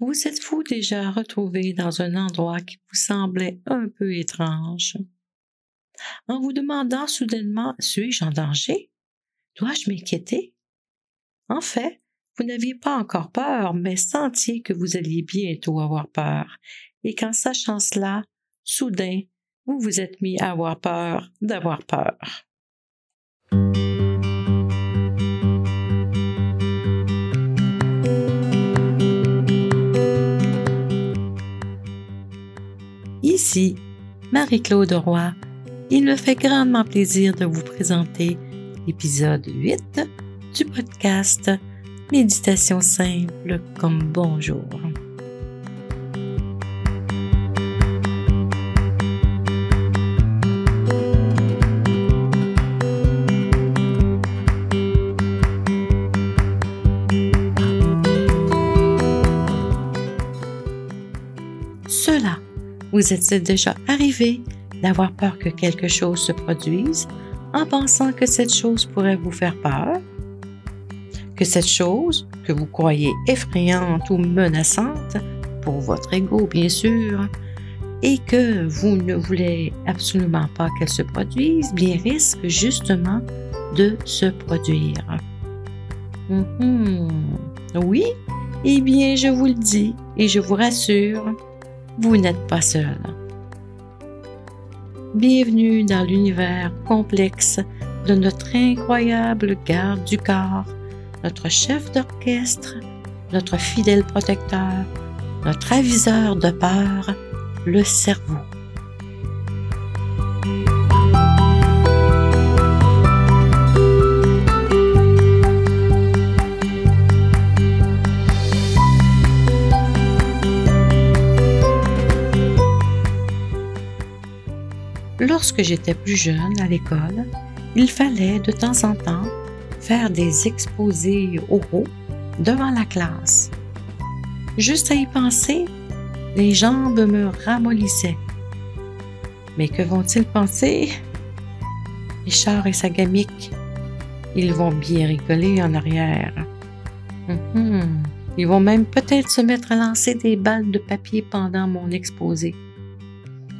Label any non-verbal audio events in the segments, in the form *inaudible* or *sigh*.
Vous êtes-vous déjà retrouvé dans un endroit qui vous semblait un peu étrange? En vous demandant soudainement Suis-je en danger? Dois-je m'inquiéter? En fait, vous n'aviez pas encore peur, mais sentiez que vous alliez bientôt avoir peur, et qu'en sachant cela, soudain, vous vous êtes mis à avoir peur d'avoir peur. Marie-Claude Roy, il me fait grandement plaisir de vous présenter l'épisode 8 du podcast Méditation simple comme bonjour. Vous êtes déjà arrivé d'avoir peur que quelque chose se produise en pensant que cette chose pourrait vous faire peur? Que cette chose, que vous croyez effrayante ou menaçante, pour votre ego bien sûr, et que vous ne voulez absolument pas qu'elle se produise, bien risque justement de se produire. Mm-hmm. Oui, eh bien je vous le dis et je vous rassure, vous n'êtes pas seul. Bienvenue dans l'univers complexe de notre incroyable garde du corps, notre chef d'orchestre, notre fidèle protecteur, notre aviseur de peur, le cerveau. Lorsque j'étais plus jeune à l'école, il fallait de temps en temps faire des exposés oraux devant la classe. Juste à y penser, les jambes me ramollissaient. Mais que vont-ils penser? Richard et sa gamique, ils vont bien rigoler en arrière. Mhm. Ils vont même peut-être se mettre à lancer des balles de papier pendant mon exposé.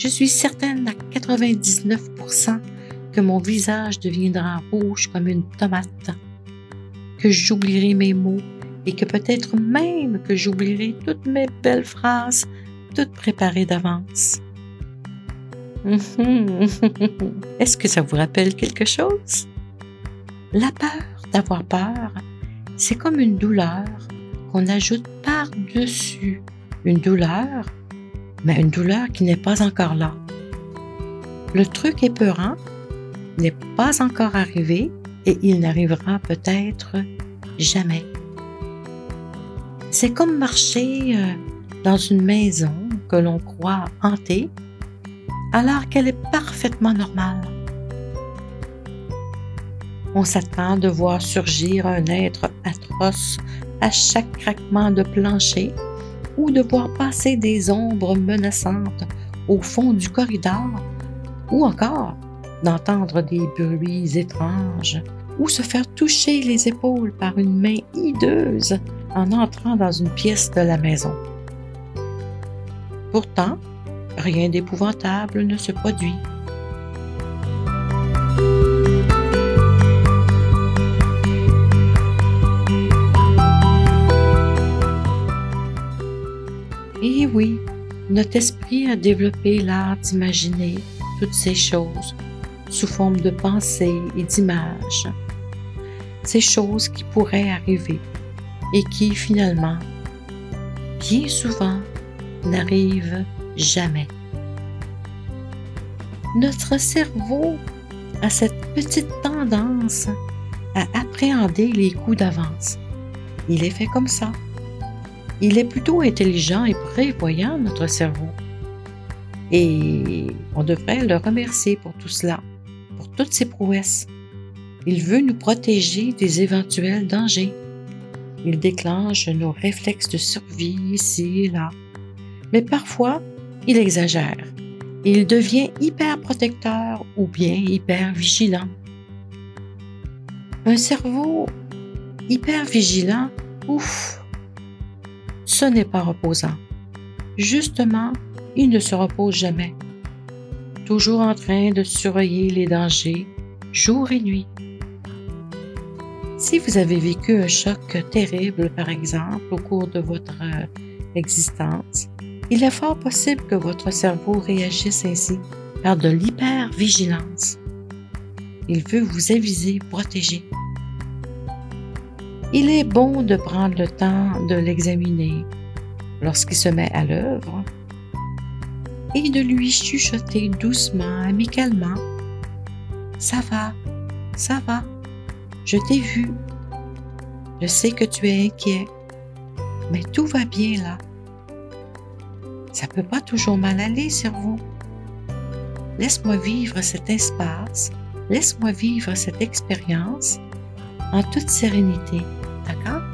Je suis certaine à 99% que mon visage deviendra rouge comme une tomate, que j'oublierai mes mots et que peut-être même que j'oublierai toutes mes belles phrases, toutes préparées d'avance. *laughs* Est-ce que ça vous rappelle quelque chose? La peur d'avoir peur, c'est comme une douleur qu'on ajoute par-dessus. Une douleur mais une douleur qui n'est pas encore là. Le truc épeurant n'est pas encore arrivé et il n'arrivera peut-être jamais. C'est comme marcher euh, dans une maison que l'on croit hantée alors qu'elle est parfaitement normale. On s'attend de voir surgir un être atroce à chaque craquement de plancher ou de voir passer des ombres menaçantes au fond du corridor, ou encore d'entendre des bruits étranges, ou se faire toucher les épaules par une main hideuse en entrant dans une pièce de la maison. Pourtant, rien d'épouvantable ne se produit. Et oui, notre esprit a développé l'art d'imaginer toutes ces choses sous forme de pensées et d'images. Ces choses qui pourraient arriver et qui finalement, bien souvent, n'arrivent jamais. Notre cerveau a cette petite tendance à appréhender les coups d'avance. Il est fait comme ça. Il est plutôt intelligent et prévoyant, notre cerveau. Et on devrait le remercier pour tout cela, pour toutes ses prouesses. Il veut nous protéger des éventuels dangers. Il déclenche nos réflexes de survie ici et là. Mais parfois, il exagère. Il devient hyper protecteur ou bien hyper vigilant. Un cerveau hyper vigilant, ouf, ce n'est pas reposant. Justement, il ne se repose jamais, toujours en train de surveiller les dangers, jour et nuit. Si vous avez vécu un choc terrible, par exemple, au cours de votre euh, existence, il est fort possible que votre cerveau réagisse ainsi par de l'hypervigilance. Il veut vous aviser, protéger. Il est bon de prendre le temps de l'examiner lorsqu'il se met à l'œuvre et de lui chuchoter doucement, amicalement. Ça va, ça va, je t'ai vu. Je sais que tu es inquiet, mais tout va bien là. Ça peut pas toujours mal aller, cerveau. Laisse-moi vivre cet espace, laisse-moi vivre cette expérience en toute sérénité, d'accord?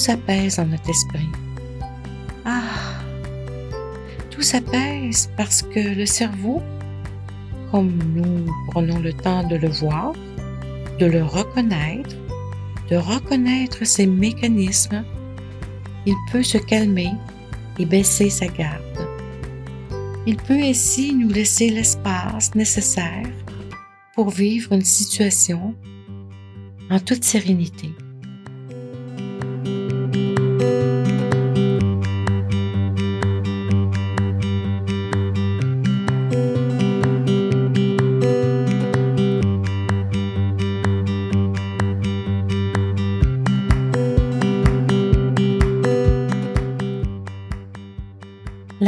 S'apaise dans notre esprit. Ah, tout s'apaise parce que le cerveau, comme nous prenons le temps de le voir, de le reconnaître, de reconnaître ses mécanismes, il peut se calmer et baisser sa garde. Il peut ainsi nous laisser l'espace nécessaire pour vivre une situation en toute sérénité.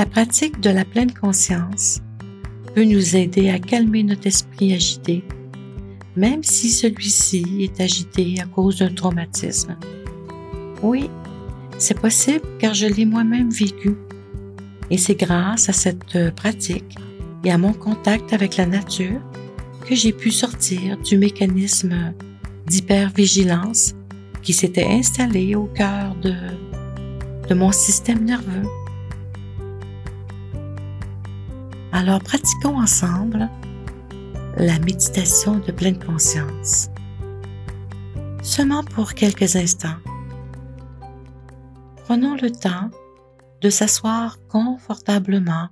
La pratique de la pleine conscience peut nous aider à calmer notre esprit agité, même si celui-ci est agité à cause d'un traumatisme. Oui, c'est possible car je l'ai moi-même vécu. Et c'est grâce à cette pratique et à mon contact avec la nature que j'ai pu sortir du mécanisme d'hypervigilance qui s'était installé au cœur de, de mon système nerveux. Alors pratiquons ensemble la méditation de pleine conscience. Seulement pour quelques instants. Prenons le temps de s'asseoir confortablement,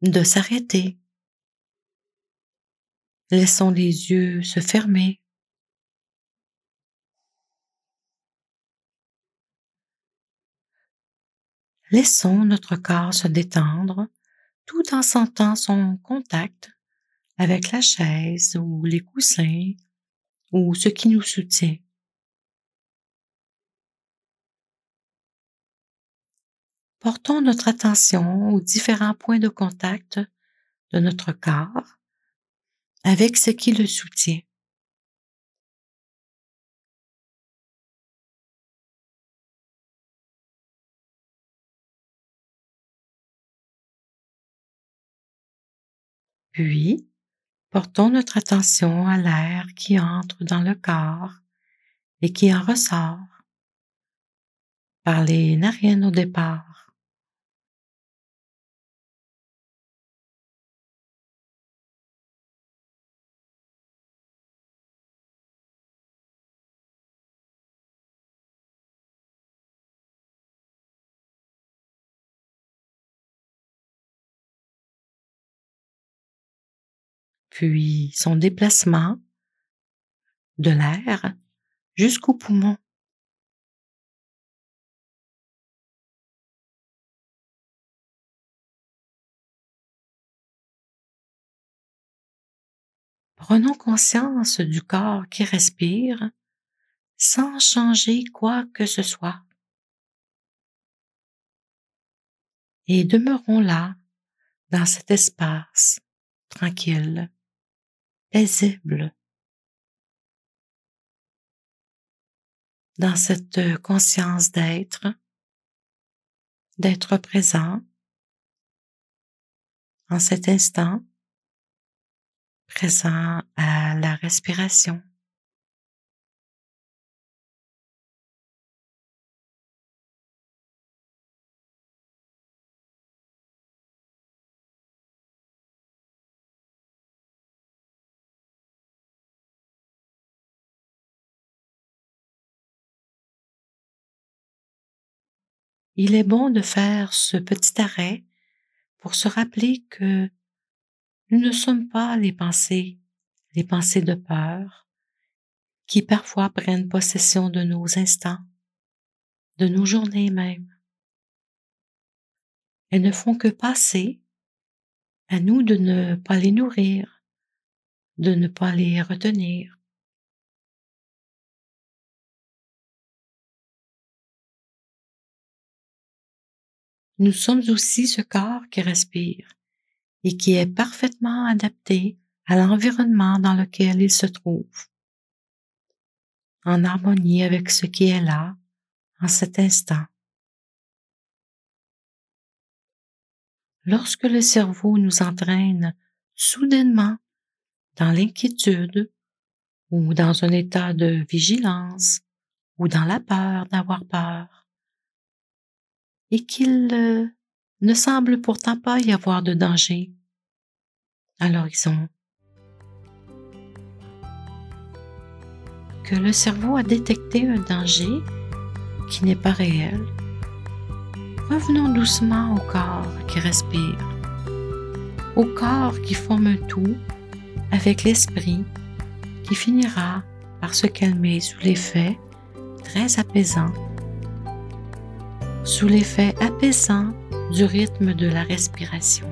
de s'arrêter. Laissons les yeux se fermer. Laissons notre corps se détendre tout en sentant son contact avec la chaise ou les coussins ou ce qui nous soutient. Portons notre attention aux différents points de contact de notre corps avec ce qui le soutient. Puis, portons notre attention à l'air qui entre dans le corps et qui en ressort par les narines au départ. Puis son déplacement de l'air jusqu'au poumon. Prenons conscience du corps qui respire sans changer quoi que ce soit. Et demeurons là, dans cet espace tranquille paisible dans cette conscience d'être, d'être présent en cet instant présent à la respiration. Il est bon de faire ce petit arrêt pour se rappeler que nous ne sommes pas les pensées, les pensées de peur, qui parfois prennent possession de nos instants, de nos journées même. Elles ne font que passer, à nous de ne pas les nourrir, de ne pas les retenir. Nous sommes aussi ce corps qui respire et qui est parfaitement adapté à l'environnement dans lequel il se trouve, en harmonie avec ce qui est là en cet instant. Lorsque le cerveau nous entraîne soudainement dans l'inquiétude ou dans un état de vigilance ou dans la peur d'avoir peur, et qu'il euh, ne semble pourtant pas y avoir de danger à l'horizon. Que le cerveau a détecté un danger qui n'est pas réel. Revenons doucement au corps qui respire, au corps qui forme un tout avec l'esprit qui finira par se calmer sous l'effet très apaisant sous l'effet apaisant du rythme de la respiration.